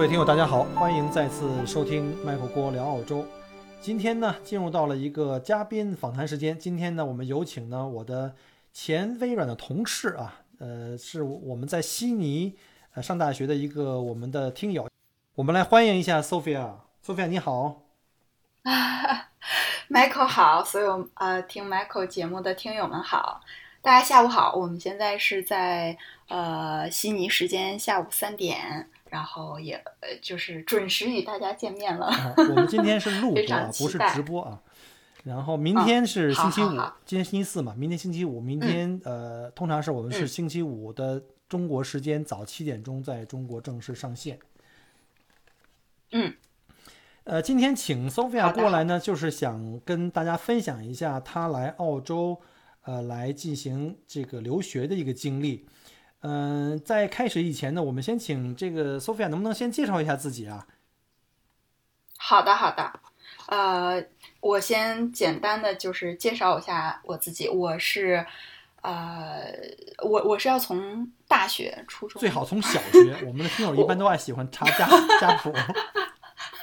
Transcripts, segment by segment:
各位听友，大家好，欢迎再次收听麦克郭聊澳洲。今天呢，进入到了一个嘉宾访谈时间。今天呢，我们有请呢我的前微软的同事啊，呃，是我们在悉尼呃上大学的一个我们的听友。我们来欢迎一下 Sophia。Sophia 你好。啊，Michael 好，所有呃听 Michael 节目的听友们好，大家下午好。我们现在是在呃悉尼时间下午三点。然后也呃，就是准时与大家见面了。我们今天是 录播，不是直播啊。然后明天是星期五，今天星期四嘛，明天星期五，明天呃，通常是我们是星期五的中国时间早七点钟在中国正式上线。嗯。呃，今天请 Sophia 过来呢，就是想跟大家分享一下她来澳洲呃来进行这个留学的一个经历。嗯，在开始以前呢，我们先请这个 Sophia 能不能先介绍一下自己啊？好的，好的。呃，我先简单的就是介绍一下我自己，我是呃，我我是要从大学、初中，最好从小 学。我们的听友一般都爱喜欢查家家谱。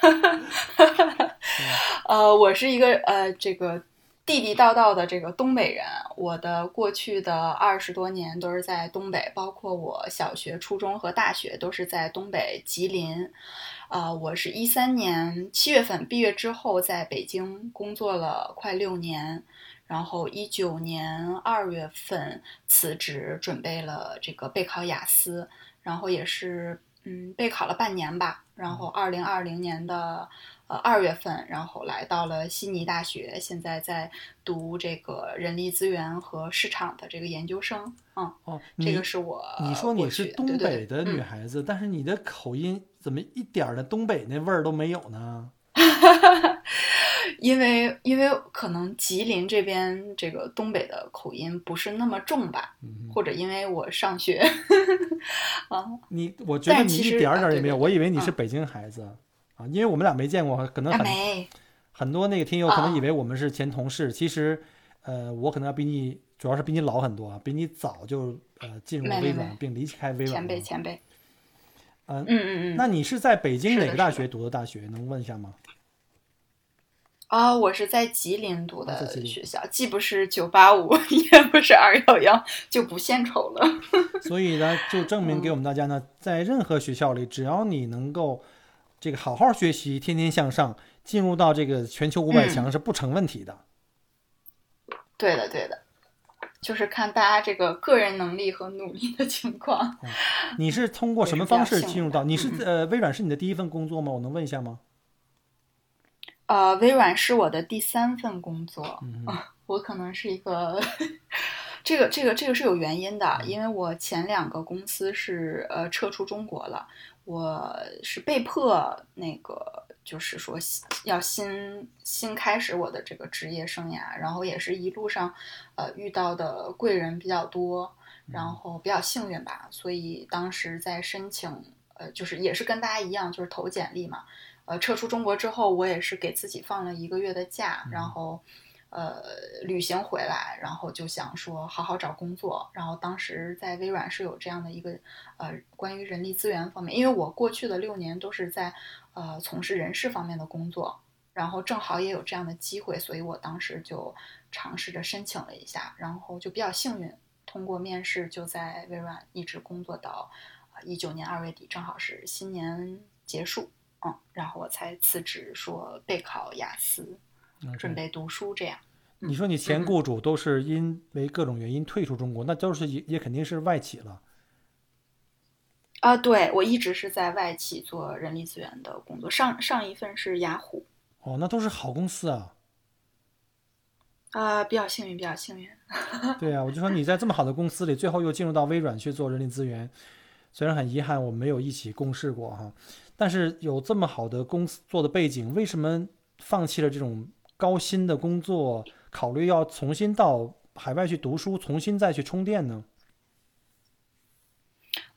呃，我是一个呃，这个。地地道道的这个东北人，我的过去的二十多年都是在东北，包括我小学、初中和大学都是在东北吉林。呃，我是一三年七月份毕业之后，在北京工作了快六年，然后一九年二月份辞职，准备了这个备考雅思，然后也是嗯备考了半年吧，然后二零二零年的。呃，二月份，然后来到了悉尼大学，现在在读这个人力资源和市场的这个研究生。嗯，哦，这个是我。你说你是东北的女孩子，但是你的口音怎么一点的东北那味儿都没有呢？因为因为可能吉林这边这个东北的口音不是那么重吧，或者因为我上学。啊，你我觉得你一点点也没有，我以为你是北京孩子。啊，因为我们俩没见过，可能很很多那个听友可能以为我们是前同事。其实，呃，我可能要比你，主要是比你老很多啊，比你早就呃进入微软并离开微软。前辈，前辈。嗯嗯嗯嗯。那你是在北京哪个大学读的大学？能问一下吗？啊，我是在吉林读的学校，既不是九八五，也不是二幺幺，就不献丑了。所以呢，就证明给我们大家呢，在任何学校里，只要你能够。这个好好学习，天天向上，进入到这个全球五百强是不成问题的。对的，对的，就是看大家这个个人能力和努力的情况。你是通过什么方式进入到？你是呃，微软是你的第一份工作吗？我能问一下吗？呃，微软是我的第三份工作。嗯，我可能是一个，这个这个这个是有原因的，因为我前两个公司是呃撤出中国了。我是被迫那个，就是说要新新开始我的这个职业生涯，然后也是一路上，呃，遇到的贵人比较多，然后比较幸运吧，所以当时在申请，呃，就是也是跟大家一样，就是投简历嘛，呃，撤出中国之后，我也是给自己放了一个月的假，然后。呃，旅行回来，然后就想说好好找工作。然后当时在微软是有这样的一个呃，关于人力资源方面，因为我过去的六年都是在呃从事人事方面的工作，然后正好也有这样的机会，所以我当时就尝试着申请了一下，然后就比较幸运通过面试，就在微软一直工作到一九年二月底，正好是新年结束，嗯，然后我才辞职说备考雅思。准备读书这样，你说你前雇主都是因为各种原因退出中国，那都是也也肯定是外企了。啊，对我一直是在外企做人力资源的工作，上上一份是雅虎。哦，那都是好公司啊。啊，比较幸运，比较幸运。对啊，我就说你在这么好的公司里，最后又进入到微软去做人力资源，虽然很遗憾我们没有一起共事过哈，但是有这么好的公司做的背景，为什么放弃了这种高薪的工作，考虑要重新到海外去读书，重新再去充电呢？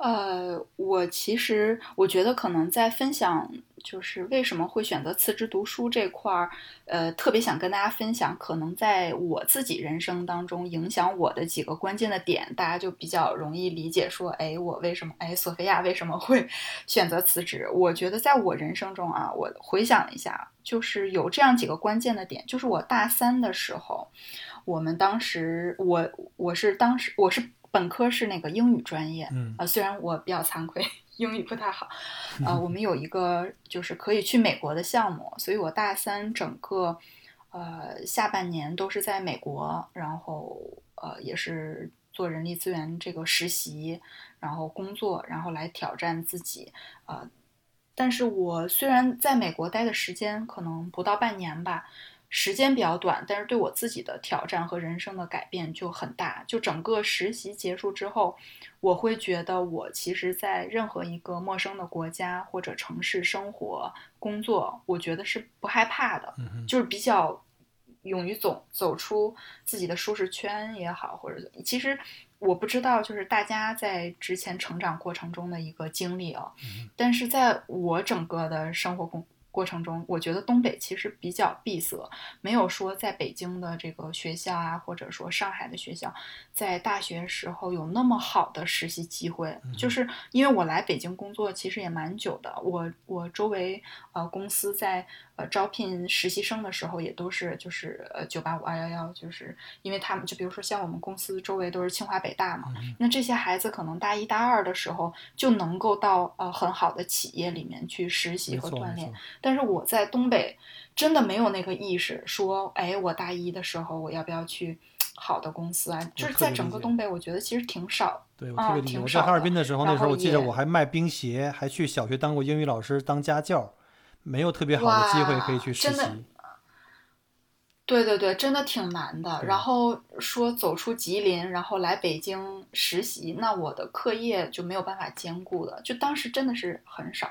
呃，我其实我觉得可能在分享就是为什么会选择辞职读书这块儿，呃，特别想跟大家分享，可能在我自己人生当中影响我的几个关键的点，大家就比较容易理解。说，哎，我为什么，哎，索菲亚为什么会 选择辞职？我觉得在我人生中啊，我回想一下，就是有这样几个关键的点，就是我大三的时候，我们当时，我我是当时我是。本科是那个英语专业，嗯，啊，虽然我比较惭愧，英语不太好，啊，我们有一个就是可以去美国的项目，所以我大三整个，呃，下半年都是在美国，然后呃，也是做人力资源这个实习，然后工作，然后来挑战自己，呃，但是我虽然在美国待的时间可能不到半年吧。时间比较短，但是对我自己的挑战和人生的改变就很大。就整个实习结束之后，我会觉得我其实，在任何一个陌生的国家或者城市生活、工作，我觉得是不害怕的，就是比较勇于走走出自己的舒适圈也好，或者其实我不知道，就是大家在之前成长过程中的一个经历啊。但是在我整个的生活工。过程中，我觉得东北其实比较闭塞，没有说在北京的这个学校啊，或者说上海的学校，在大学时候有那么好的实习机会。就是因为我来北京工作其实也蛮久的，我我周围呃公司在呃。招聘实习生的时候也都是就是呃九八五二幺幺，就是因为他们就比如说像我们公司周围都是清华北大嘛，那这些孩子可能大一大二的时候就能够到呃很好的企业里面去实习和锻炼。但是我在东北真的没有那个意识，说哎我大一的时候我要不要去好的公司啊？就是在整个东北，我觉得其实挺少。对我特别理解。我在哈尔滨的时候，那时候我记得我还卖冰鞋，还去小学当过英语老师当家教。没有特别好的机会可以去实习，对对对，真的挺难的。然后说走出吉林，然后来北京实习，那我的课业就没有办法兼顾了。就当时真的是很少。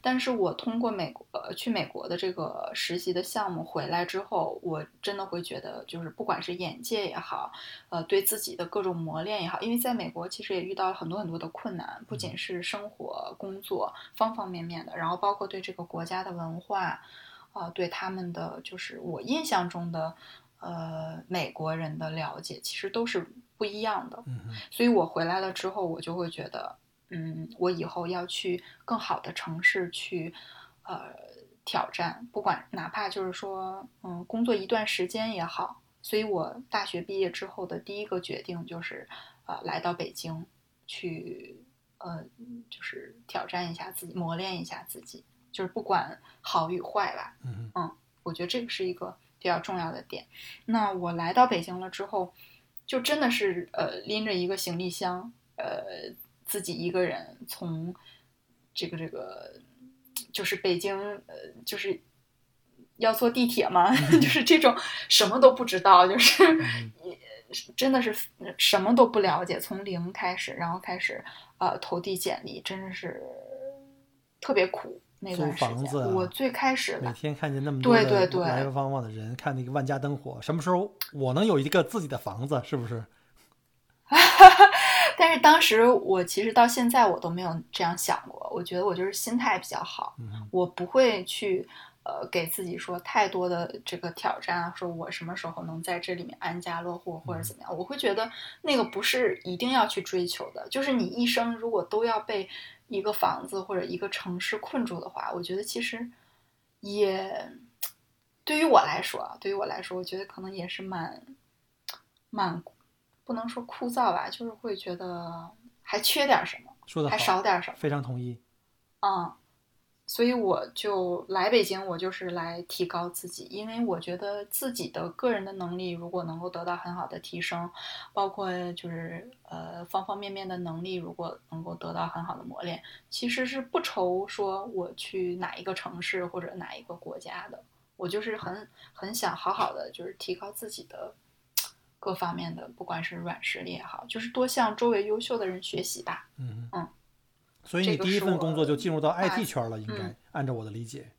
但是我通过美国去美国的这个实习的项目回来之后，我真的会觉得，就是不管是眼界也好，呃，对自己的各种磨练也好，因为在美国其实也遇到了很多很多的困难，不仅是生活、工作方方面面的，然后包括对这个国家的文化，啊，对他们的就是我印象中的呃美国人的了解，其实都是不一样的。嗯所以我回来了之后，我就会觉得。嗯，我以后要去更好的城市去，呃，挑战，不管哪怕就是说，嗯，工作一段时间也好。所以我大学毕业之后的第一个决定就是，呃，来到北京去，呃，就是挑战一下自己，磨练一下自己，就是不管好与坏吧。嗯嗯，我觉得这个是一个比较重要的点。那我来到北京了之后，就真的是呃，拎着一个行李箱，呃。自己一个人从这个这个就是北京呃，就是要坐地铁嘛，就是这种什么都不知道，就是 真的是什么都不了解，从零开始，然后开始呃投递简历，真的是特别苦那段时间。我最开始每天看见那么多对对对来来往往的人，看那个万家灯火，什么时候我能有一个自己的房子？是不是？但是当时我其实到现在我都没有这样想过，我觉得我就是心态比较好，我不会去呃给自己说太多的这个挑战啊，说我什么时候能在这里面安家落户或者怎么样，我会觉得那个不是一定要去追求的，就是你一生如果都要被一个房子或者一个城市困住的话，我觉得其实也对于我来说啊，对于我来说，我觉得可能也是蛮蛮。不能说枯燥吧，就是会觉得还缺点什么，说的还少点什么。非常同意。嗯，所以我就来北京，我就是来提高自己，因为我觉得自己的个人的能力如果能够得到很好的提升，包括就是呃方方面面的能力如果能够得到很好的磨练，其实是不愁说我去哪一个城市或者哪一个国家的，我就是很很想好好的就是提高自己的。各方面的，不管是软实力也好，就是多向周围优秀的人学习吧。嗯嗯，所以你第一份工作就进入到 IT 圈了，应该嗯按照我的理解。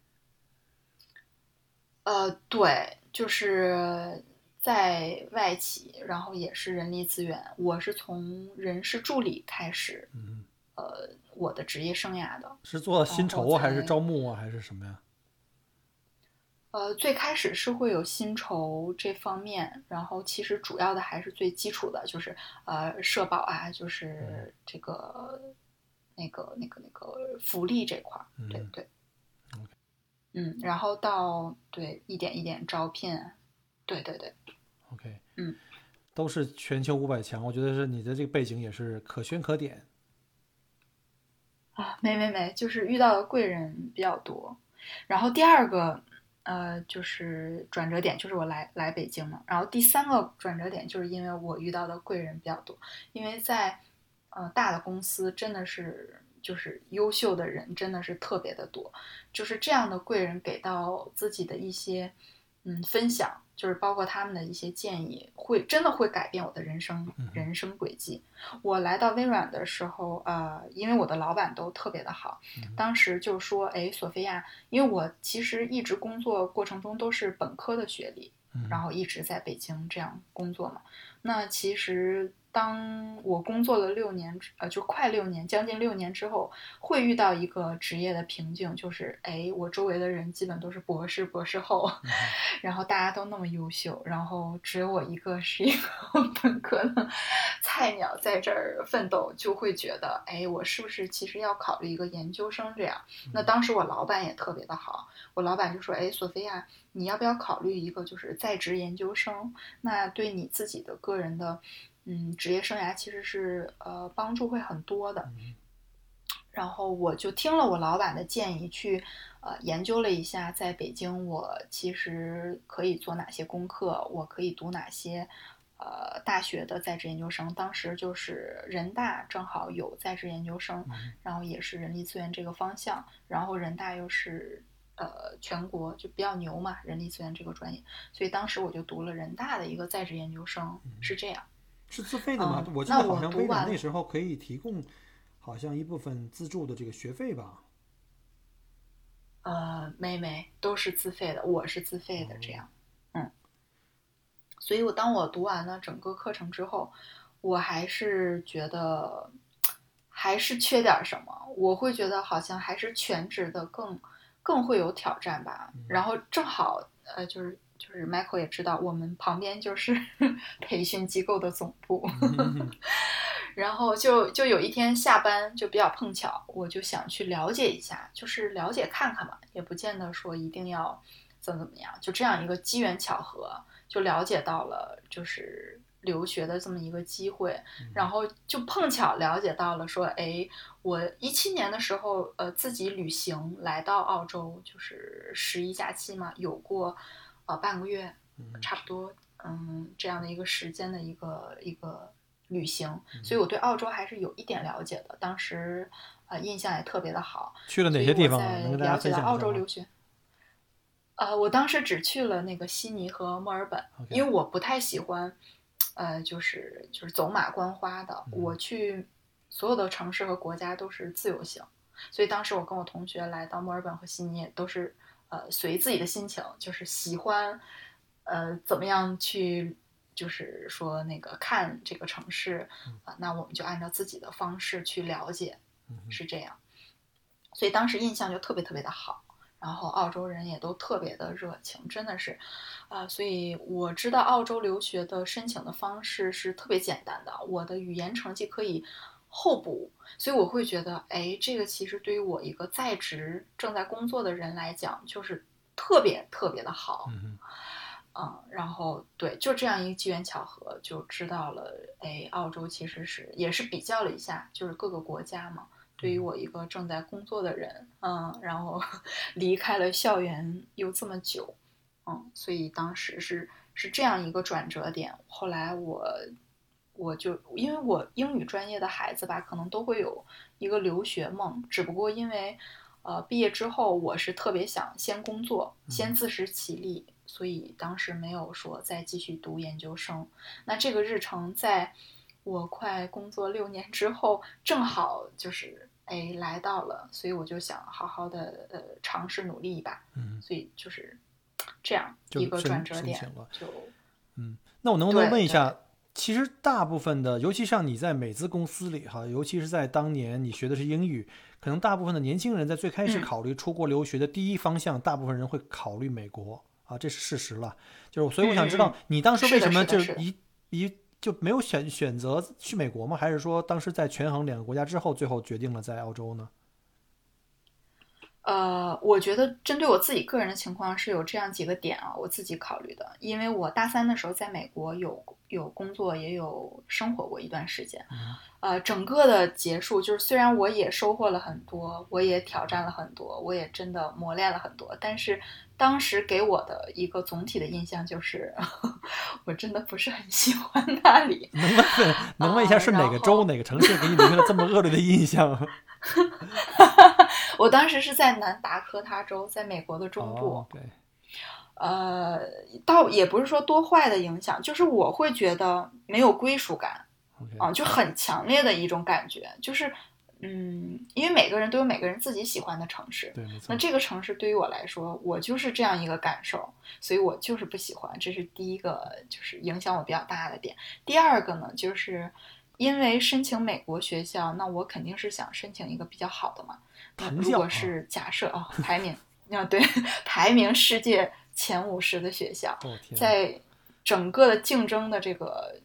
呃，对，就是在外企，然后也是人力资源，我是从人事助理开始，嗯，呃，我的职业生涯的。是做薪酬啊，还是招募啊，还是什么呀？呃，最开始是会有薪酬这方面，然后其实主要的还是最基础的，就是呃社保啊，就是这个那个那个那个福利这块儿，对嗯对。嗯，然后到对一点一点招聘，对对对，OK，嗯，都是全球五百强，我觉得是你的这个背景也是可圈可点。啊，没没没，就是遇到的贵人比较多。然后第二个，呃，就是转折点，就是我来来北京嘛。然后第三个转折点，就是因为我遇到的贵人比较多，因为在呃大的公司真的是就是优秀的人真的是特别的多，就是这样的贵人给到自己的一些嗯分享，就是包括他们的一些建议，会真的会改变我的人生人生轨迹。我来到微软的时候，呃，因为我的老板都特别的好，嗯当时就说，哎，索菲亚，因为我其实一直工作过程中都是本科的学历，嗯，然后一直在北京这样工作嘛。那其实当我工作了六年，呃，就快六年，将近六年之后，会遇到一个职业的瓶颈，就是哎，我周围的人基本都是博士、博士后，嗯 然后大家都那么优秀，然后只有我一个是一个 本科的菜鸟在这儿奋斗，就会觉得，哎，我是不是其实要考虑一个研究生这样？那当时我老板也特别的好，我老板就说，哎，索菲亚，你要不要考虑一个就是在职研究生？那对你自己的个人的，嗯，职业生涯其实是呃帮助会很多的。嗯然后我就听了我老板的建议去，呃，研究了一下，在北京我其实可以做哪些功课，我可以读哪些，呃，大学的在职研究生。当时就是人大正好有在职研究生，嗯然后也是人力资源这个方向，然后人大又是呃全国就比较牛嘛，人力资源这个专业，所以当时我就读了人大的一个在职研究生，是这样。是自费的吗？嗯我记得好像微软那时候可以提供，好像一部分资助的这个学费吧。呃，没没都是自费的，我是自费的这样，嗯，所以我当我读完了整个课程之后，我还是觉得还是缺点什么，我会觉得好像还是全职的更更会有挑战吧。然后正好呃，就是就是 Michael 也知道，我们旁边就是 培训机构的总部，嗯。然后就就有一天下班就比较碰巧，我就想去了解一下，就是了解看看嘛，也不见得说一定要怎么怎么样，就这样一个机缘巧合，就了解到了就是留学的这么一个机会，然后就碰巧了解到了说，哎，我一七年的时候，呃，自己旅行来到澳洲，就是十一假期嘛，有过呃半个月，嗯差不多，嗯，这样的一个时间的一个一个旅行，所以我对澳洲还是有一点了解的。当时呃印象也特别的好。去了哪些地方在了解到澳洲留学。呃，我当时只去了那个悉尼和墨尔本因为我不太喜欢，呃，就是就是走马观花的。嗯我去所有的城市和国家都是自由行，所以当时我跟我同学来到墨尔本和悉尼，都是呃随自己的心情，就是喜欢呃怎么样去。就是说，那个看这个城市啊、那我们就按照自己的方式去了解，嗯是这样。所以当时印象就特别特别的好，然后澳洲人也都特别的热情，真的是，啊、所以我知道澳洲留学的申请的方式是特别简单的，我的语言成绩可以候补，所以我会觉得，哎，这个其实对于我一个在职正在工作的人来讲，就是特别特别的好，嗯哼嗯，然后对，就这样一个机缘巧合，就知道了，哎，澳洲其实是也是比较了一下，就是各个国家嘛。对于我一个正在工作的人，嗯，然后 离开了校园又这么久，嗯，所以当时是是这样一个转折点。后来我我就因为我英语专业的孩子吧，可能都会有一个留学梦，只不过因为呃毕业之后，我是特别想先工作，先自食其力，所以当时没有说再继续读研究生。那这个日程在我快工作六年之后，正好就是哎来到了，所以我就想好好的呃尝试努力一把，嗯，所以就是这样一个转折点就。嗯，那我能不能问一下，其实大部分的，尤其像你在美资公司里哈，尤其是在当年你学的是英语，可能大部分的年轻人在最开始嗯考虑出国留学的第一方向，大部分人会考虑美国啊，这是事实了。就是所以我想知道你当时为什么就是一一就没有选选择去美国吗？还是说当时在权衡两个国家之后，最后决定了在澳洲呢？呃，我觉得针对我自己个人的情况是有这样几个点啊，我自己考虑的。因为我大三的时候在美国有有工作，也有生活过一段时间。呃，整个的结束就是，虽然我也收获了很多，我也挑战了很多，我也真的磨练了很多，但是当时给我的一个总体的印象就是，我真的不是很喜欢那里。能问 能问一下是哪个州、后哪个城市给你留下了这么恶劣的印象？我当时是在南达科他州，在美国的中部。哦，对，呃，倒也不是说多坏的影响，就是我会觉得没有归属感啊，就很强烈的一种感觉，就是嗯，因为每个人都有每个人自己喜欢的城市，对，那。这个城市对于我来说，我就是这样一个感受，所以我就是不喜欢，这是第一个就是影响我比较大的点。第二个呢，就是因为申请美国学校，那我肯定是想申请一个比较好的嘛。那如果是假设啊，排名啊对，排名世界前五十的学校，哦，在整个的竞争的这个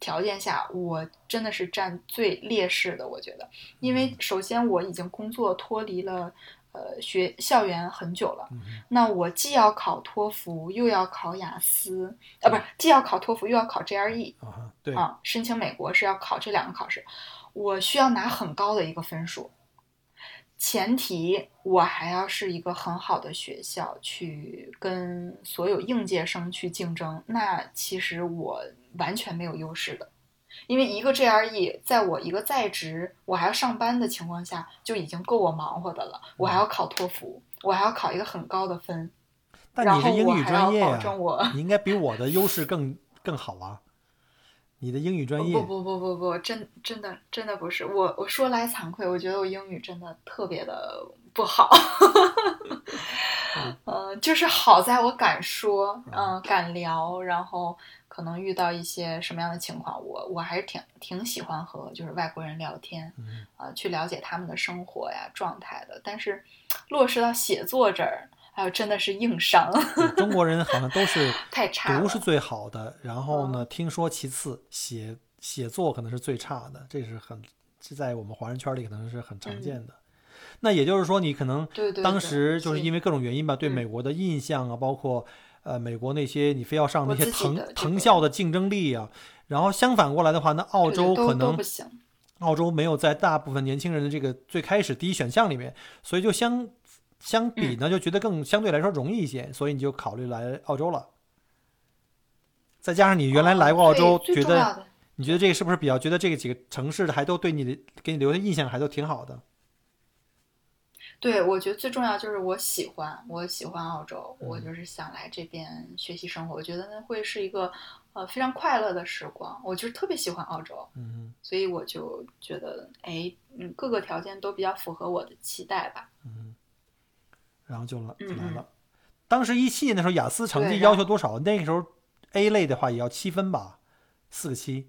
条件下，我真的是占最劣势的。我觉得，因为首先我已经工作脱离了呃学校园很久了，嗯那我既要考托福，又要考雅思，啊，不是，既要考托福，又要考 GRE 啊，对，啊，申请美国是要考这两个考试，我需要拿很高的一个分数。前提我还要是一个很好的学校，去跟所有应届生去竞争，那其实我完全没有优势的，因为一个 GRE 在我一个在职我还要上班的情况下，就已经够我忙活的了，我还要考托福，我还要考一个很高的分，但你是英语专业呀、你应该比我的优势更更好啊。你的英语专业不不不不不，真真的真的不是我。我说来惭愧，我觉得我英语真的特别的不好。呃，就是好在我敢说，嗯、敢聊，然后可能遇到一些什么样的情况，我我还是挺挺喜欢和就是外国人聊天，嗯呃，去了解他们的生活呀状态的。但是落实到写作这儿，哎呦，真的是硬伤，中国人好像都是 太差了。读是最好的，然后嗯呢，听说其次，写写作可能是最差的，这是很这在我们华人圈里可能是很常见的。那也就是说，你可能当时就是是因为各种原因吧，对嗯美国的印象啊，包括呃美国那些你非要上那些藤藤校的竞争力啊，然后相反过来的话，那澳洲可能。澳洲没有在大部分年轻人的这个最开始第一选项里面，所以就相相比嗯呢，就觉得更相对来说容易一些，所以你就考虑来澳洲了。再加上你原来来过澳洲，觉得你觉得这个是不是比较觉得这个几个城市还都对你的给你留的印象还都挺好的？对，我觉得最重要就是我喜欢，我喜欢澳洲，嗯我就是想来这边学习生活。我觉得那会是一个呃非常快乐的时光。我就是特别喜欢澳洲，嗯所以我就觉得，哎，嗯，各个条件都比较符合我的期待吧。嗯，然后就来就来了。当时一七年的时候，雅思成绩要求多少？那个时候 A 类的话也要七分吧，四个七。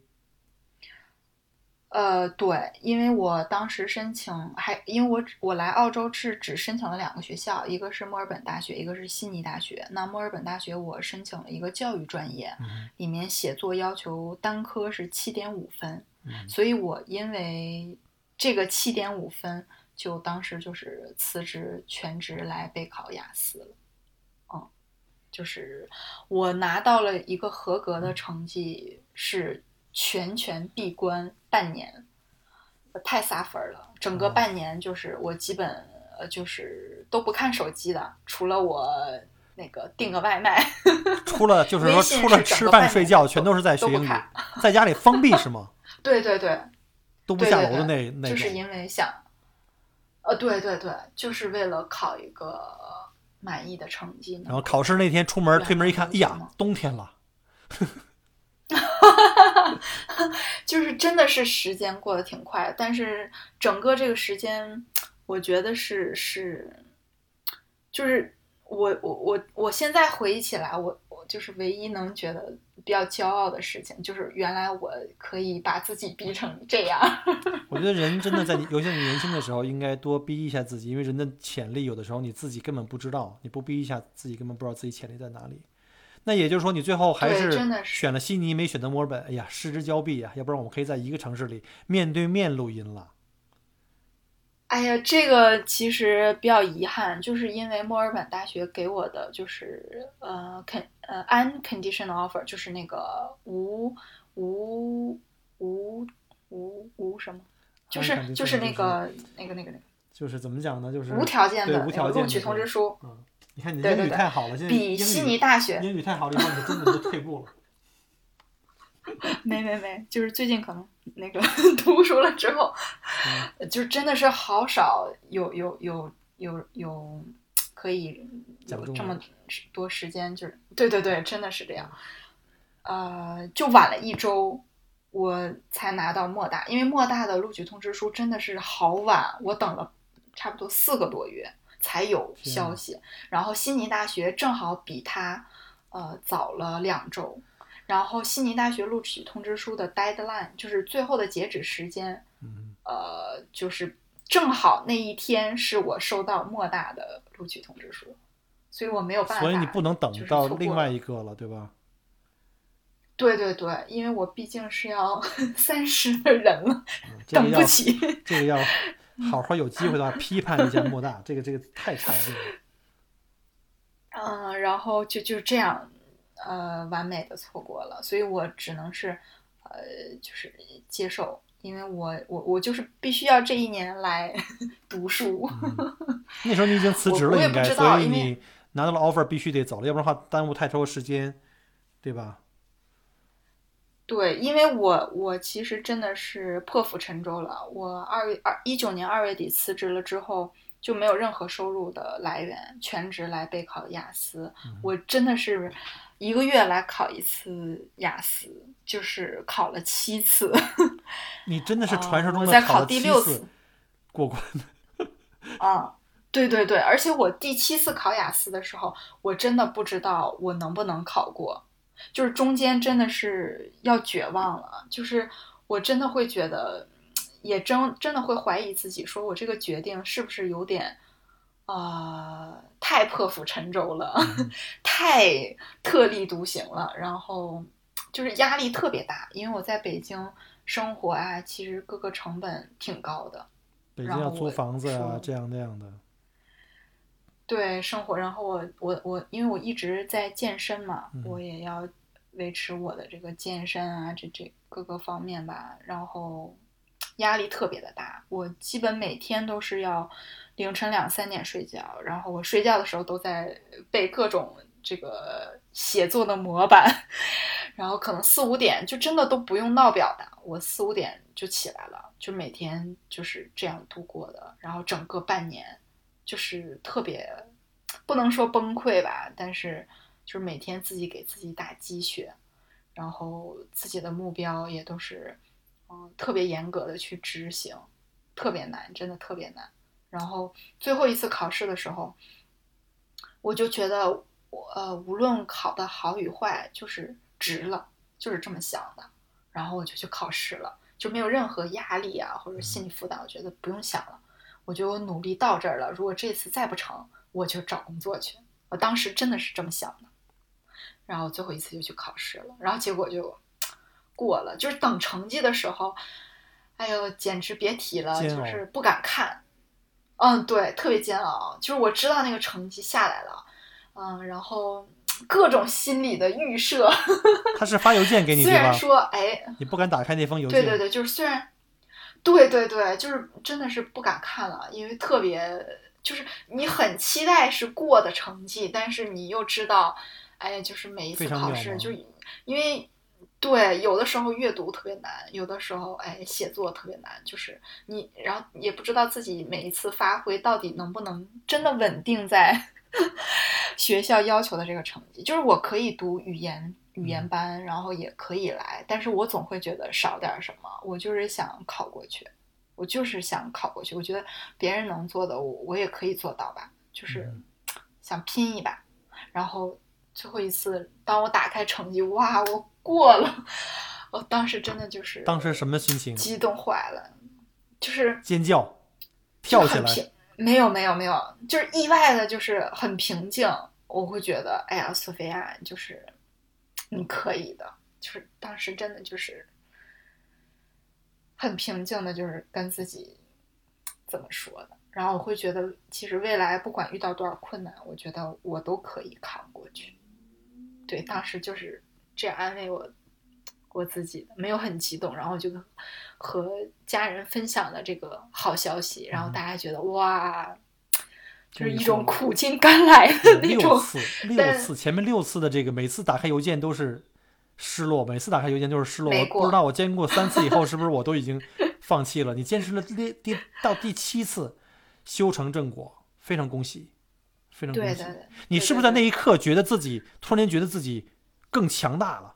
呃，对，因为我当时申请还，因为我只我来澳洲是只申请了两个学校，一个是墨尔本大学，一个是悉尼大学。那墨尔本大学我申请了一个教育专业，嗯里面写作要求单科是七点五分，嗯所以我因为这个七点五分，就当时就是辞职全职来备考雅思了。嗯，就是我拿到了一个合格的成绩，是全权闭关半年，太撒分儿了。整个哦半年就是我基本呃就是都不看手机的，除了我那个订个外卖。除了就是说除了吃饭睡觉，全都是在学英语在家里封闭是吗？对对对，都不下楼的对对对那那。就是因为想，呃，对对对，就是为了考一个满意的成绩。然后考试那天出门推门一看，哎呀冬天了。哈哈哈哈就是真的是时间过得挺快，但是整个这个时间，我觉得是是，就是我我我我现在回忆起来，我我就是唯一能觉得比较骄傲的事情，就是原来我可以把自己逼成这样。我觉得人真的在你，尤其是你年轻的时候，应该多逼一下自己，因为人的潜力有的时候你自己根本不知道，你不逼一下自己，根本不知道自己潜力在哪里。那也就是说，你最后还是选了悉尼，没选择墨尔本。哎呀，失之交臂啊！要不然我们可以在一个城市里面对面录音了。哎呀，这个其实比较遗憾，就是因为墨尔本大学给我的就是呃 con 呃 unconditional offer，就是那个无无无无无什么，就是就是那个那个那个那个就是怎么讲呢？就是无条件的无条件的通知书，嗯，你看你英语对对对太好了，现在比悉尼大学英语太好了以后，你的中文就退步了。没没没，就是最近可能那个 读书了之后，嗯就真的是好少有有有有有可以有这么多时间，就是对对对，真的是这样。呃，就晚了一周，我才拿到莫大，因为莫大的录取通知书真的是好晚，我等了差不多四个多月才有消息。然后悉尼大学正好比他呃早了两周，然后悉尼大学录取通知书的 deadline 就是最后的截止时间，嗯，呃，就是正好那一天是我收到莫大的录取通知书，所以我没有办法，所以你不能等就是到另外一个了，对吧？对对对，因为我毕竟是要 三十的人了，等不起。这个要 好好有机会的话批判一下莫大，这个这个太差劲了。嗯，然后就就这样，呃，完美的错过了，所以我只能是，呃，就是接受，因为我我我就是必须要这一年来读书。嗯那时候你已经辞职了，应该，所以你拿到了 offer 必须得走了，要不然的话耽误太多时间，对吧？对，因为我我其实真的是破釜沉舟了。我二月二一九年二月底辞职了之后，就没有任何收入的来源，全职来备考雅思。嗯我真的是一个月来考一次雅思，就是考了七次。你真的是啊传说中的我在考第六次过关的，啊，对对对，而且我第七次考雅思的时候，我真的不知道我能不能考过，就是中间真的是要绝望了，就是我真的会觉得，也真真的会怀疑自己，说我这个决定是不是有点，呃，太破釜沉舟了，太特立独行了，然后就是压力特别大，因为我在北京生活啊，其实各个成本挺高的。北京要租房子啊，这样那样的。对生活，然后我我我，因为我一直在健身嘛，嗯我也要维持我的这个健身啊，这这各个方面吧，然后 压力特别的大，我基本每天都是要凌晨两三点睡觉，然后我睡觉的时候都在背各种这个写作的模板，然后可能四五点就真的都不用闹表的，我四五点就起来了，就每天就是这样度过的，然后整个半年。就是特别不能说崩溃吧，但是就是每天自己给自己打鸡血，然后自己的目标也都是嗯特别严格的去执行，特别难，真的特别难。然后最后一次考试的时候，我就觉得我呃无论考的好与坏，就是值了，就是这么想的。然后我就去考试了，就没有任何压力啊或者心理负担，我觉得不用想了。我觉得我努力到这儿了，如果这次再不成，我就找工作去。我当时真的是这么想的，然后最后一次就去考试了，然后结果就过了。就是等成绩的时候，哎呦，简直别提了，就是不敢看。嗯，对，特别煎熬。就是我知道那个成绩下来了，嗯，然后各种心理的预设。他是发邮件给你虽？然说，哎，你不敢打开那封邮件。对对对，就是虽然，对对对，就是真的是不敢看了，因为特别就是你很期待是过的成绩，但是你又知道，哎，就是每一次考试，就因为对有的时候阅读特别难，有的时候哎写作特别难，就是你然后也不知道自己每一次发挥到底能不能真的稳定在 学校要求的这个成绩，就是我可以读语言语言班，然后也可以来，但是我总会觉得少点什么。我就是想考过去，我就是想考过去。我觉得别人能做的，我我也可以做到吧，就是 想拼一把。然后最后一次，当我打开成绩，哇，我过了！我当时真的就是当时什么心情？激动坏了，就是尖叫，跳起来。没有没有没有，就是意外的，就是很平静。我会觉得，哎呀，索菲亚，就是你可以的。就是当时真的就是很平静的，就是跟自己怎么说的。然后我会觉得，其实未来不管遇到多少困难，我觉得我都可以扛过去。对，当时就是这样安慰我。我自己的没有很激动，然后就和家人分享了这个好消息，然后大家觉得哇，就是一种苦尽甘来的那种。六次，六次，前面六次的这个，每次打开邮件都是失落，每次打开邮件都是失落。我不知道我坚过三次以后，是不是我都已经放弃了？你坚持了第第到第七次，修成正果，非常恭喜，非常恭喜！你是不是在那一刻觉得自己突然间觉得自己更强大了？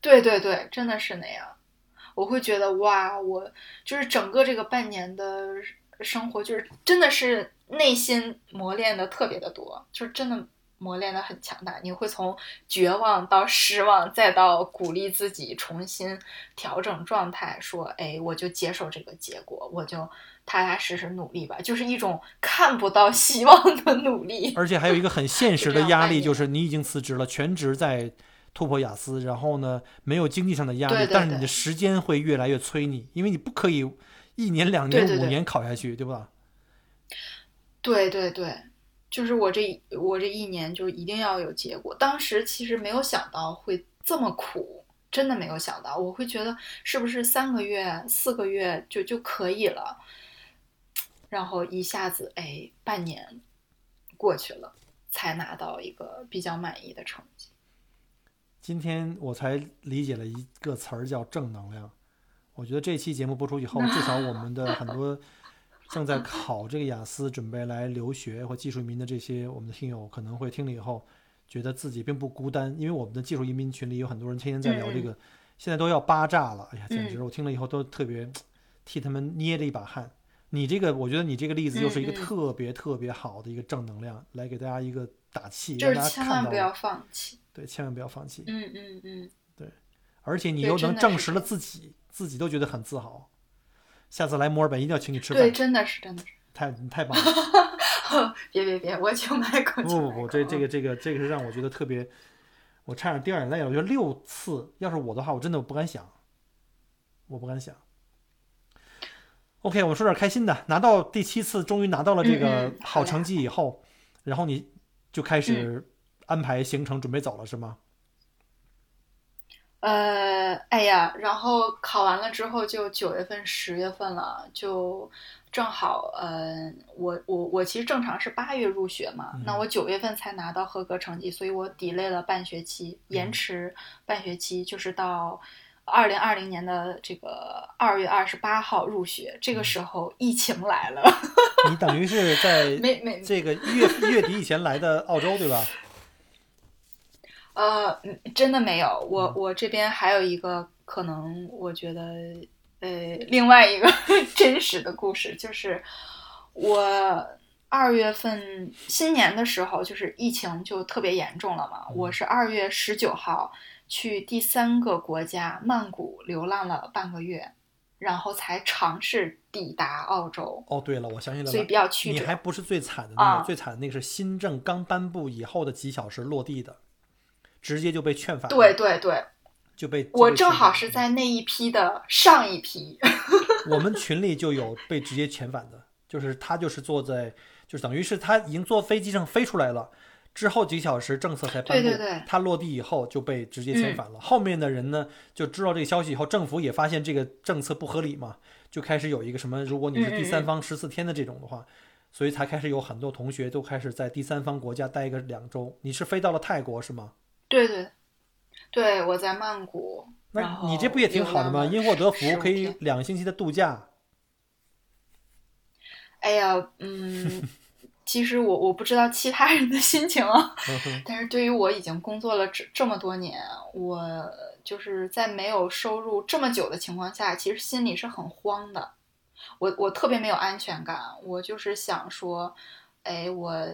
对对对，真的是那样。我会觉得哇，我就是整个这个半年的生活，就是真的是内心磨练的特别的多，就是真的磨练的很强大。你会从绝望到失望，再到鼓励自己重新调整状态，说哎，我就接受这个结果，我就踏踏实实努力吧，就是一种看不到希望的努力。而且还有一个很现实的压力，就是你已经辞职了，全职在。突破雅思，然后呢，没有经济上的压力，但是你的时间会越来越催你，因为你不可以一年、两年、五年考下去，对吧？对对对，就是我这我这一年就一定要有结果。当时其实没有想到会这么苦，真的没有想到。我会觉得是不是三个月、四个月就就可以了，然后一下子哎，半年过去了，才拿到一个比较满意的成绩。今天我才理解了一个词儿叫正能量。我觉得这期节目播出以后，至少我们的很多 正在考这个雅思、准备来留学或技术移民的这些我们的听友，可能会听了以后，觉得自己并不孤单。因为我们的技术移民群里有很多人天天在聊这个，现在都要巴炸了。哎呀，简直！我听了以后都特别替他们捏着一把汗。你这个，我觉得你这个例子又是一个特别特别好的一个正能量，来给大家一个打气，就是千万不要放弃。对，千万不要放弃。嗯嗯嗯，对，而且你又能证实了自己，自己都觉得很自豪。下次来墨尔本一定要请你吃饭。对，真的是，真的是。太太棒了！别别别，我请麦克。不不不，这这个这个这个是让我觉得特别，我差点掉眼泪了。我觉得六次，要是我的话，我真的我不敢想，我不敢想。OK，我说点开心的，拿到第七次，终于拿到了这个好成绩以后，然后你就开始。安排行程准备走了是吗？呃，哎呀，然后考完了之后就九月份、十月份了，就正好，呃，我我我其实正常是八月入学嘛，那我九月份才拿到合格成绩，所以我 delay 了半学期，延迟半学期，就是到二零二零年的这个二月二十八号入学，这个时候疫情来了。你等于是在没没这个月月底以前来的澳洲对吧？呃，真的没有。我我这边还有一个可能，我觉得，呃，另外一个 真实的故事，就是我二月份新年的时候，就是疫情就特别严重了嘛。我是二月十九号去第三个国家曼谷流浪了半个月，然后才尝试抵达澳洲。哦，对了，我相信了，所以比较曲折。你还不是最惨的那个，最惨的那个是新政刚颁布以后的几小时落地的。直接就被劝返。对对对，就被我正好是在那一批的上一批。我们群里就有被直接遣返的，就是他就是坐在，就是等于是他已经坐飞机上飞出来了，之后几小时政策才颁布，他落地以后就被直接遣返了。后面的人呢就知道这个消息以后，政府也发现这个政策不合理嘛，就开始有一个什么，如果你是第三方十四天的这种的话，所以才开始有很多同学都开始在第三方国家待个两周。你是飞到了泰国是吗？对对，对我在曼谷。那你这不也挺好的吗？因祸得福，可以两个星期的度假。哎呀，嗯，其实我我不知道其他人的心情啊，但是对于我已经工作了这这么多年，我就是在没有收入这么久的情况下，其实心里是很慌的。我我特别没有安全感，我就是想说，哎，我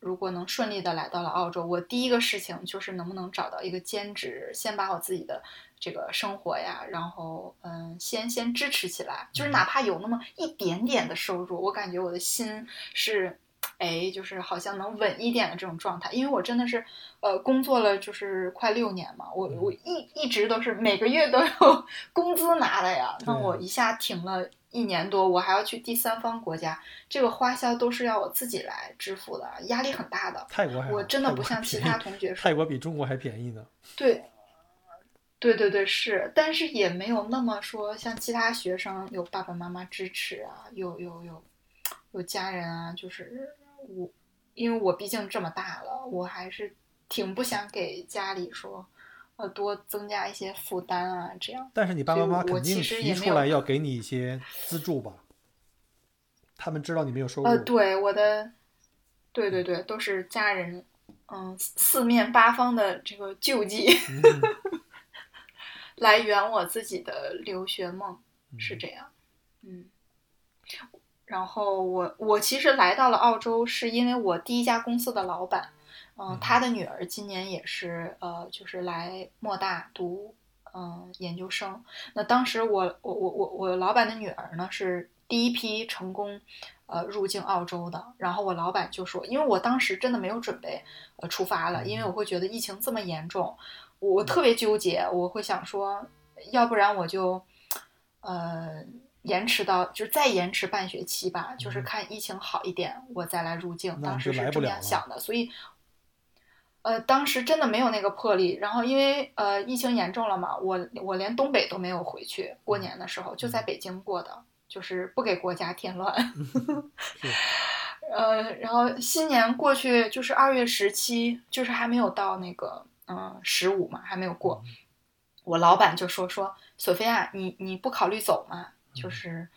如果能顺利的来到了澳洲，我第一个事情就是能不能找到一个兼职，先把我自己的这个生活呀，然后嗯，先先支持起来，就是哪怕有那么一点点的收入，我感觉我的心是。哎，就是好像能稳一点的这种状态，因为我真的是，呃，工作了就是快六年嘛，我我一一直都是每个月都有工资拿的呀，那我一下停了一年多，我还要去第三方国家，这个花销都是要我自己来支付的，压力很大的。泰国我真的不像其他同学 说，泰国比中国还便宜呢。对，对对对是，但是也没有那么说像其他学生有爸爸妈妈支持啊，有有有有家人啊，就是我，因为我毕竟这么大了，我还是挺不想给家里说，呃，多增加一些负担啊，这样。但是你爸爸妈妈肯定提出来要给你一些资助吧？他们知道你没有收入。呃，对我的，对对对，都是家人，嗯，四面八方的这个救济，嗯 来圆我自己的留学梦，是嗯这样，嗯。然后我我其实来到了澳洲，是因为我第一家公司的老板，嗯、嗯他的女儿今年也是呃，就是来莫大读嗯、研究生。那当时我我我我我老板的女儿呢是第一批成功呃入境澳洲的，然后我老板就说，因为我当时真的没有准备呃出发了，因为我会觉得疫情这么严重，我特别纠结，我会想说，要不然我就呃。延迟到就是再延迟半学期吧，就是嗯看疫情好一点，我再来入境。当时是这么样想的，所以呃，当时真的没有那个魄力。然后因为呃疫情严重了嘛，我我连东北都没有回去，过年的时候就在北京过的，就是不给国家添乱。是 呃，然后新年过去就是二月十七，就是还没有到那个嗯十五嘛，还没有过。我老板就说说索菲亚，你你不考虑走吗？就是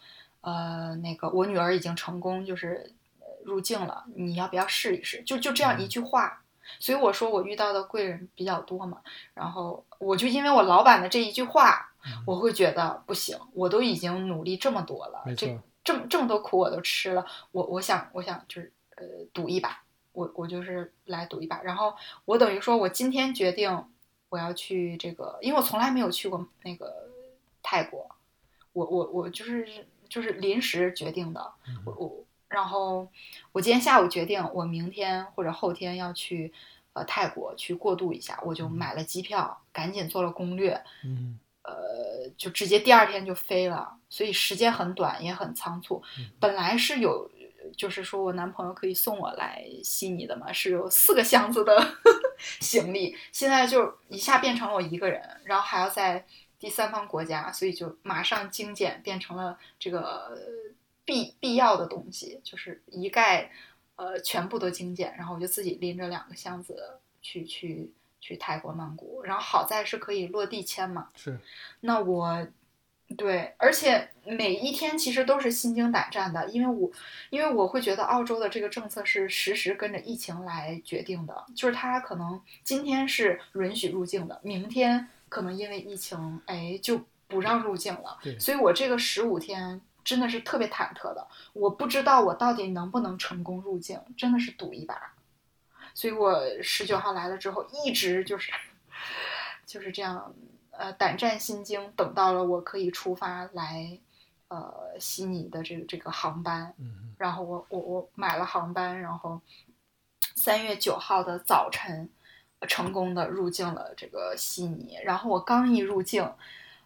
呃那个我女儿已经成功就是呃入境了，你要不要试一试？就就这样一句话。所以我说我遇到的贵人比较多嘛，然后我就因为我老板的这一句话，嗯。我会觉得不行，我都已经努力这么多了，这这么这么多苦我都吃了，我我想我想就是呃赌一把，我我就是来赌一把，然后我等于说我今天决定我要去这个，因为我从来没有去过那个泰国，我我我就是就是临时决定的，嗯我我然后我今天下午决定，我明天或者后天要去呃泰国去过渡一下，我就买了机票，赶紧做了攻略，嗯呃，就直接第二天就飞了，所以时间很短，也很仓促。嗯本来是有，就是说我男朋友可以送我来悉尼的嘛，是有四个箱子的 行李，现在就一下变成了我一个人，然后还要在第三方国家，所以就马上精简，变成了这个呃必必要的东西，就是一概呃全部都精简，然后我就自己拎着两个箱子去去去泰国曼谷，然后好在是可以落地签嘛，是。那我对，而且每一天其实都是心惊胆战的，因为我因为我会觉得澳洲的这个政策是实时跟着疫情来决定的，就是它可能今天是允许入境的，明天可能因为疫情，哎就不让入境了对。所以我这个十五天真的是特别忐忑的，我不知道我到底能不能成功入境，真的是赌一把。所以我十九号来了之后，一直就是 就是这样，呃，胆战心惊，等到了我可以出发来，呃，悉尼的这个这个航班，嗯然后我我我买了航班，然后三月九号的早晨，呃成功的入境了这个悉尼。然后我刚一入境，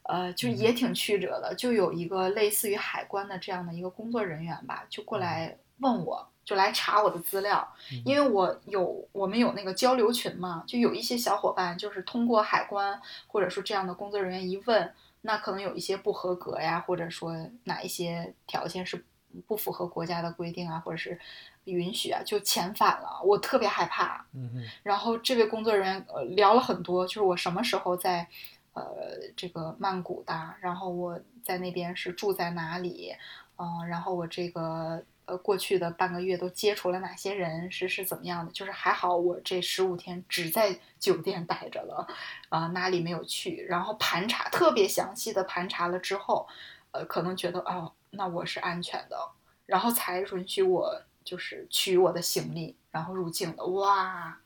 呃，就也挺曲折的，就有一个类似于海关的这样的一个工作人员吧，就过来问我，就来查我的资料，嗯因为我有我们有那个交流群嘛，就有一些小伙伴就是通过海关或者说这样的工作人员一问，那可能有一些不合格呀，或者说哪一些条件是不符合国家的规定啊，或者是允许啊，就遣返了。我特别害怕。嗯嗯然后这位工作人员呃聊了很多，就是我什么时候在呃这个曼谷的，然后我在那边是住在哪里，嗯、然后我这个呃过去的半个月都接触了哪些人，是是怎么样的。就是还好我这十五天只在酒店待着了，啊、哪里没有去，然后盘查特别详细的盘查了之后，呃，可能觉得哦，那我是安全的，然后才允许我就是取我的行李，然后入境的。哇！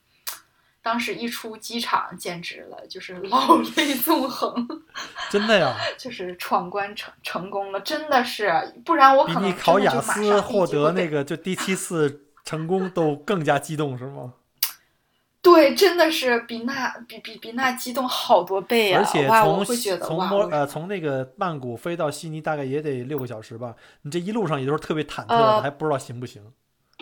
当时一出机场，简直了，就是老泪纵横。真的呀，就是闯关成成功了，真的是，不然我可能你考雅思获得那个就第七次成功都更加激动是吗？对，真的是比那比比比那激动好多倍啊！而且从从哇，我摩呃从那个曼谷飞到悉尼大概也得六个小时吧，你这一路上也都是特别忐忑的，呃还不知道行不行。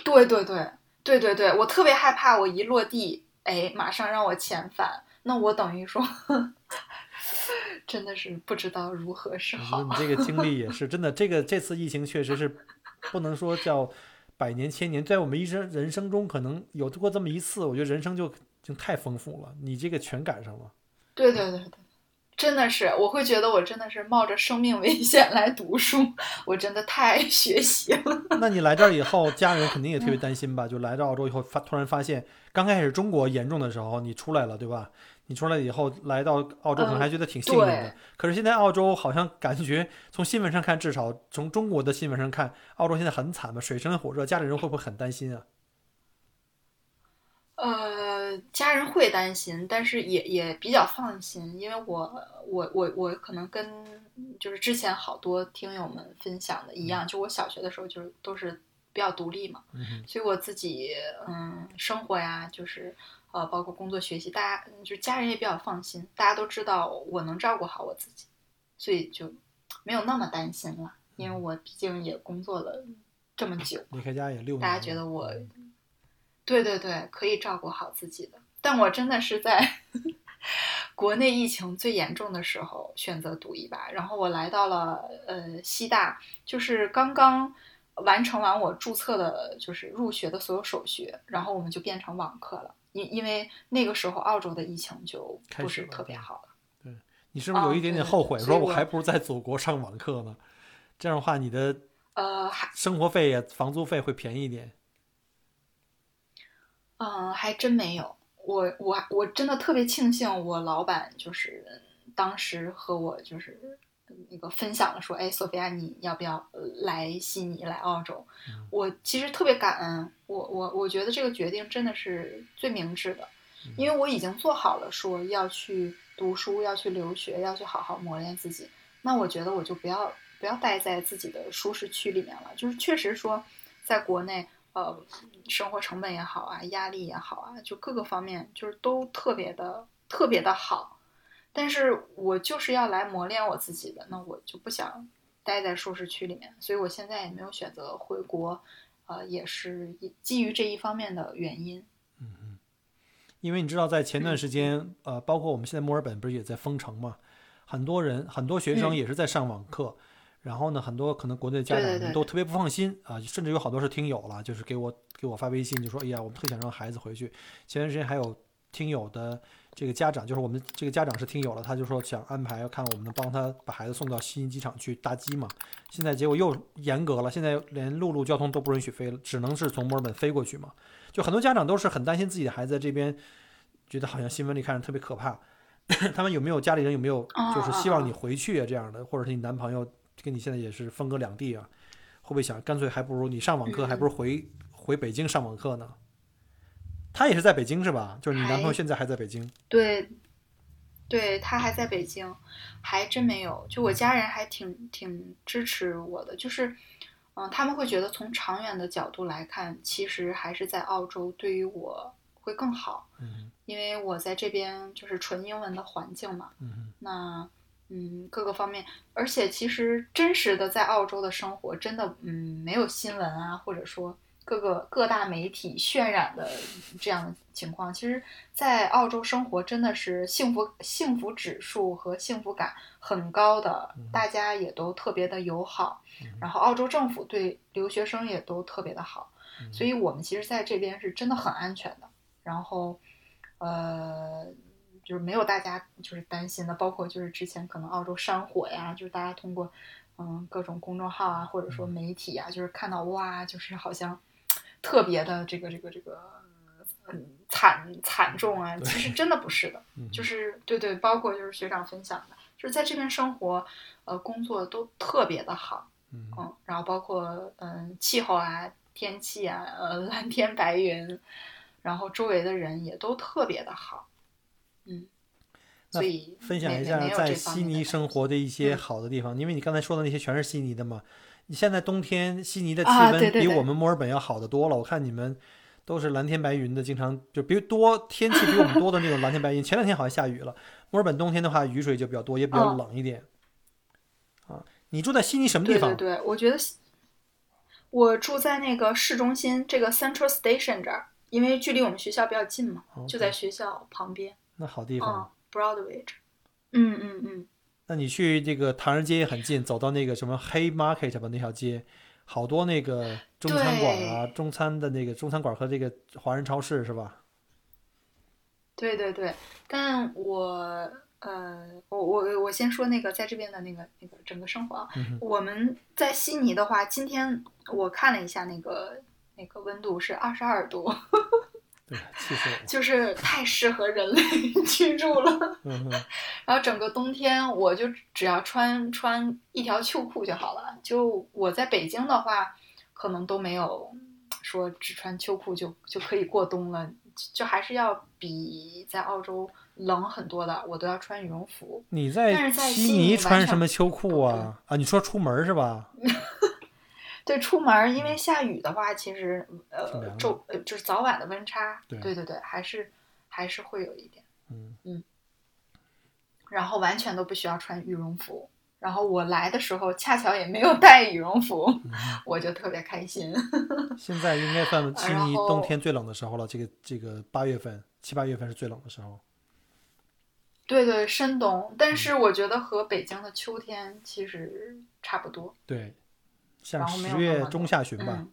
对对对对对对，我特别害怕，我一落地，哎，马上让我遣返，那我等于说，真的是不知道如何是好。你这个经历也是真的，这个这次疫情确实是不能说叫百年千年，在我们一生人生中可能有过这么一次，我觉得人生就就太丰富了，你这个全赶上了。对对对对，真的是，我会觉得我真的是冒着生命危险来读书，我真的太爱 学习了。那你来这儿以后，家人肯定也特别担心吧？就来到澳洲以后，发突然发现，刚开始中国严重的时候，你出来了，对吧？你出来以后来到澳洲，可能还觉得挺幸运的。对可是现在澳洲好像感觉从新闻上看，至少从中国的新闻上看，澳洲现在很惨嘛，水深火热，家里人会不会很担心啊？呃，家人会担心，但是也也比较放心，因为我我我我可能跟就是之前好多听友们分享的一样，就我小学的时候就是都是比较独立嘛，嗯所以我自己嗯生活呀，就是呃包括工作学习，大家就是家人也比较放心，大家都知道我能照顾好我自己，所以就没有那么担心了，因为我毕竟也工作了这么久。离开家也六年，大家觉得我，对对对，可以照顾好自己的。但我真的是在 国内疫情最严重的时候选择赌一把，然后我来到了呃西大，就是刚刚完成完我注册的，就是入学的所有手续，然后我们就变成网课了。因因为那个时候澳洲的疫情就不是特别好了。对你是不是有一点点后悔，说我还不如在祖国上网课呢？这样的话，你的呃，还生活费呀、房租费会便宜一点。嗯，还真没有。我我我真的特别庆幸，我老板就是当时和我就是那个分享了说，哎，索菲亚，你要不要呃来悉尼来澳洲？我其实特别感恩，我我我觉得这个决定真的是最明智的，因为我已经做好了说要去读书，要去留学，要去好好磨练自己。那我觉得我就不要不要待在自己的舒适区里面了，就是确实说，在国内。呃，生活成本也好啊，压力也好啊，就各个方面就是都特别的特别的好，但是我就是要来磨练我自己的，那我就不想待在舒适区里面，所以我现在也没有选择回国，呃，也是基于这一方面的原因。嗯嗯因为你知道，在前段时间，呃，包括我们现在墨尔本不是也在封城嘛，很多人很多学生嗯也是在上网课，然后呢，很多可能国内的家长都特别不放心啊，甚至有好多是听友了，就是给我给我发微信，就说，哎呀，我们特想让孩子回去。前段时间还有听友的这个家长，就是我们这个家长是听友了，他就说想安排看我们能帮他把孩子送到悉尼机场去搭机嘛，现在结果又严格了，现在连陆路交通都不允许飞了，只能是从墨尔本飞过去嘛。就很多家长都是很担心自己的孩子在这边，觉得好像新闻里看着特别可怕。他们有没有家里人有没有就是希望你回去啊这样的，或者是你男朋友跟你现在也是分隔两地啊，会不会想干脆还不如你上网课，还不如回回北京上网课呢？他也是在北京是吧？就是你男朋友现在还在北京？对，对他还在北京，还真没有。就我家人还挺挺支持我的，就是，嗯、他们会觉得从长远的角度来看，其实还是在澳洲对于我会更好，嗯因为我在这边就是纯英文的环境嘛。嗯那嗯，各个方面，而且其实真实的在澳洲的生活，真的嗯没有新闻啊，或者说各个各大媒体渲染的这样的情况。其实，在澳洲生活真的是幸福幸福指数和幸福感很高的，大家也都特别的友好，然后澳洲政府对留学生也都特别的好，所以我们其实在这边是真的很安全的。然后，呃。就是没有大家就是担心的，包括就是之前可能澳洲山火呀，就是大家通过嗯各种公众号啊，或者说媒体啊，就是看到哇，就是好像特别的这个这个这个嗯惨惨重啊，其实真的不是的，就是对对，包括就是学长分享的，就是在这边生活呃工作都特别的好，嗯嗯，然后包括嗯气候啊、天气啊、呃蓝天白云，然后周围的人也都特别的好，嗯，那所以分享一下在悉尼生活的一些好的地方，因为你刚才说的那些全是悉尼的嘛。你现在冬天悉尼的气温比我们墨尔本要好得多了，我看你们都是蓝天白云的，经常就比如多天气比我们多的那种蓝天白云。前两天好像下雨了，墨尔本冬天的话雨水就比较多，也比较嗯冷一点。啊，你住在悉尼什么地方？对对对，我觉得我住在那个市中心这个 Central Station 这儿，因为距离我们学校比较近嘛，就在学校旁边。那好地方。嗯，Broadway。嗯嗯嗯，那你去这个唐人街也很近，走到那个什么黑 Market 吧那条街，好多那个中餐馆啊，中餐的那个中餐馆和这个华人超市是吧？对对对，但我呃，我我我先说那个在这边的那个那个整个生活啊，嗯我们在悉尼的话，今天我看了一下那个那个温度是二十二度，对，气死我了。就是太适合人类 居住了。嗯，然后整个冬天我就只要穿穿一条秋裤就好了。就我在北京的话，可能都没有说只穿秋裤就就可以过冬了，就还是要比在澳洲冷很多的，我都要穿羽绒服。你但在悉悉尼穿什么秋裤啊？啊，你说出门是吧？对，出门因为下雨的话，其实呃昼呃就是早晚的温差，对对对对，还是还是会有一点。嗯嗯然后完全都不需要穿羽绒服。然后我来的时候恰巧也没有带羽绒服，嗯 我就特别开心。现在应该算悉尼然后冬天最冷的时候了。这个这个八月份、七八月份是最冷的时候。对对，深冬，嗯但是我觉得和北京的秋天其实差不多。对，像十月中下旬吧。嗯，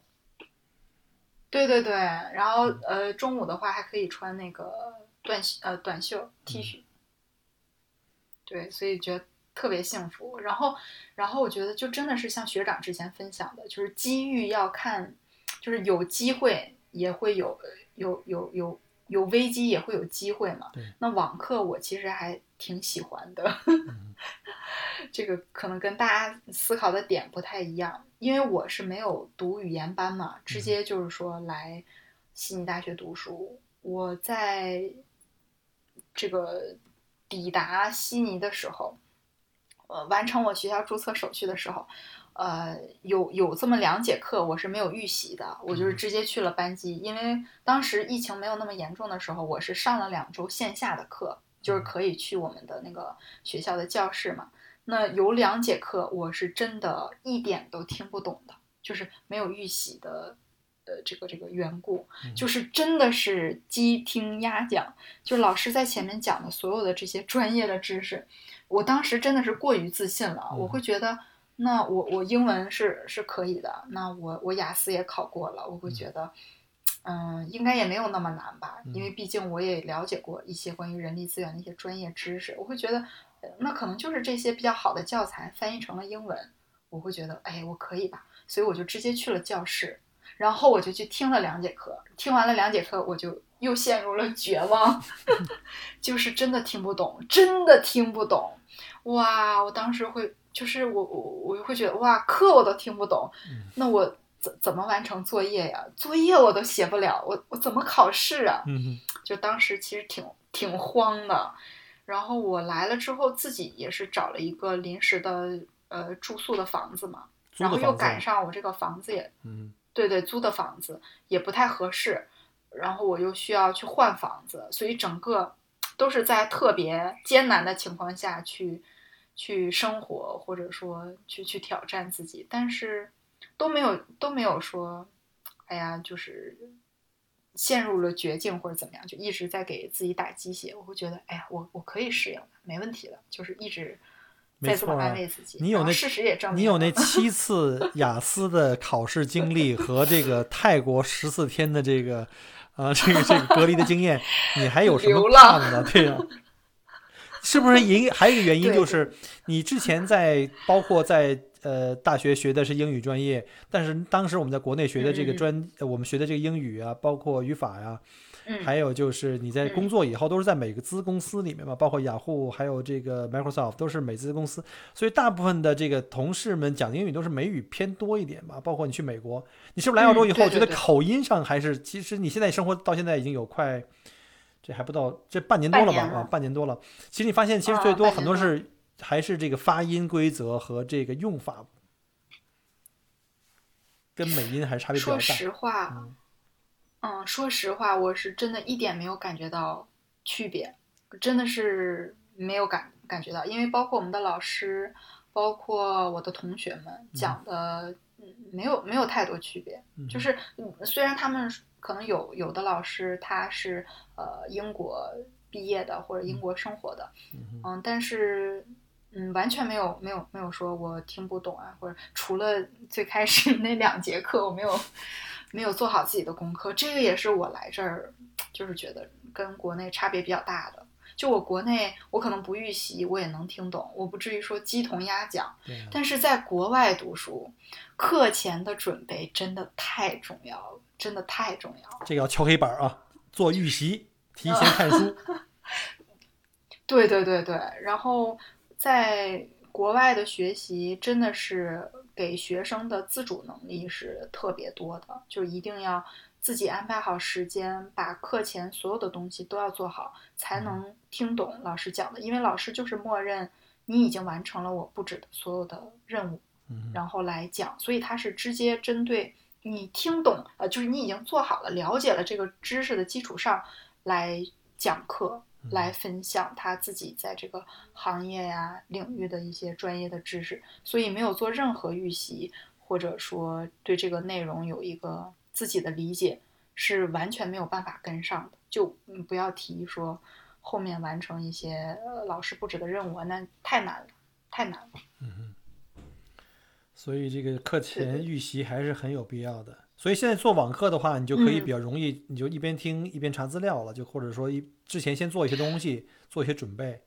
对对对，然后呃中午的话还可以穿那个短袖呃短袖 T 恤，对，所以觉得特别幸福。然后然后我觉得就真的是像学长之前分享的，就是机遇要看，就是有机会也会有有有有有危机也会有机会嘛对。那网课我其实还挺喜欢的。这个可能跟大家思考的点不太一样，因为我是没有读语言班嘛，直接就是说来悉尼大学读书。我在这个抵达悉尼的时候，呃，完成我学校注册手续的时候，呃，有有这么两节课我是没有预习的，我就是直接去了班级，因为当时疫情没有那么严重的时候，我是上了两周线下的课，就是可以去我们的那个学校的教室嘛。那有两节课我是真的一点都听不懂的，就是没有预习的，呃，这个这个缘故，就是真的是鸡听鸭讲，就老师在前面讲的所有的这些专业的知识，我当时真的是过于自信了，我会。觉得，那我我英文是是可以的，那我我雅思也考过了，我会觉。得。嗯，应该也没有那么难吧，因为毕竟我也了解过一些关于人力资源的一些专业知识，我会觉得，呃那可能就是这些比较好的教材翻译成了英文，我会觉得，哎，我可以吧，所以我就直接去了教室，然后我就去听了两节课，听完了两节课，我就又陷入了绝望，就是真的听不懂，真的听不懂，哇！我当时会，就是我我我会觉得，哇，课我都听不懂，那我怎怎么完成作业呀？作业我都写不了，我我怎么考试啊？就当时其实挺挺慌的。然后我来了之后，自己也是找了一个临时的呃住宿的房子嘛，然后又赶上我这个房子也嗯。对对，租的房子也不太合适，然后我又需要去换房子，所以整个都是在特别艰难的情况下去去生活，或者说去去挑战自己，但是都没有都没有说，哎呀，就是陷入了绝境或者怎么样，就一直在给自己打鸡血。我会觉得，哎呀，我我可以适应的，没问题的，就是一直没在这么安慰自己。你有那事实也证明，你有那 七次雅思的考试经历和这个泰国十四天的这个啊、这个这个隔离的经验，你还有什么怕的呢？对呀、是不是一还有一个原因就是你之前在包括在呃大学学的是英语专业，但是当时我们在国内学的这个专，呃我们学的这个英语啊，包括语法呀、嗯，还有就是你在嗯工作以后都是在美资公司里面嘛，包括雅虎还有这个 Microsoft 都是美资公司，所以大部分的这个同事们讲英语都是美语偏多一点吧。包括你去美国，你是不是来澳洲以后觉得口音上还是？其实你现在生活到现在已经有快，这还不到这半年多了吧？啊，半年多了。其实你发现其实啊最多很多是还是这个发音规则和这个用法。跟美音还是差别比较说。实话，嗯。嗯，说实话，我是真的一点没有感觉到区别，真的是没有感感觉到，因为包括我们的老师，包括我的同学们讲的，嗯，没有没有太多区别，嗯。就是嗯虽然他们可能有有的老师他是呃英国毕业的或者英国生活的，嗯嗯，但是嗯完全没有没有没有说我听不懂啊，或者除了最开始那两节课我没有没有做好自己的功课，这个也是我来这儿就是觉得跟国内差别比较大的。就我国内，我可能不预习，我也能听懂，我不至于说鸡同鸭讲。但是在国外读书，课前的准备真的太重要了，真的太重要了。这个要敲黑板啊，做预习，提前看书。对对对对，然后在国外的学习真的是给学生的自主能力是特别多的，就一定要自己安排好时间，把课前所有的东西都要做好，才能听懂老师讲的。因为老师就是默认你已经完成了我布置的所有的任务，嗯。然后来讲，所以他是直接针对你听懂，呃，就是你已经做好了、了解了这个知识的基础上来讲课，来分享他自己在这个行业呀、领域的一些专业的知识，所以没有做任何预习，或者说对这个内容有一个自己的理解，是完全没有办法跟上的。就嗯不要提说后面完成一些呃老师布置的任务啊，那太难了，太难了。嗯所以这个课前预习还是很有必要的。所以现在做网课的话，你就可以嗯比较容易，你就一边听一边查资料了，就或者说一之前先做一些东西，做一些准备。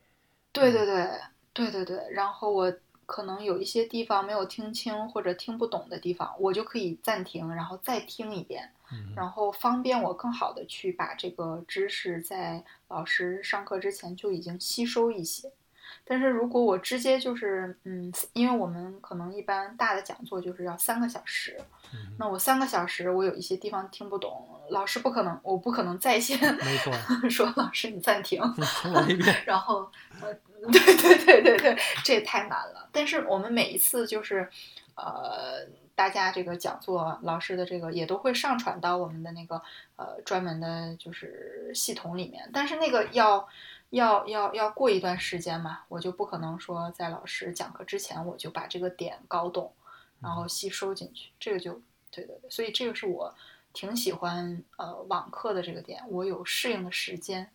对对对对对对，然后我可能有一些地方没有听清或者听不懂的地方，我就可以暂停，然后再听一遍，嗯然后方便我更好的去把这个知识在老师上课之前就已经吸收一些。但是如果我直接就是，嗯，因为我们可能一般大的讲座就是要三个小时，嗯那我三个小时我有一些地方听不懂，老师不可能，我不可能在线没错，说老师你暂停。然后，呃，对对对对对，这也太难了。但是我们每一次就是，呃，大家这个讲座老师的这个也都会上传到我们的那个呃专门的就是系统里面，但是那个要要要要过一段时间嘛，我就不可能说在老师讲课之前我就把这个点搞懂，然后吸收进去，这个就对对对，所以这个是我挺喜欢呃网课的这个点，我有适应的时间。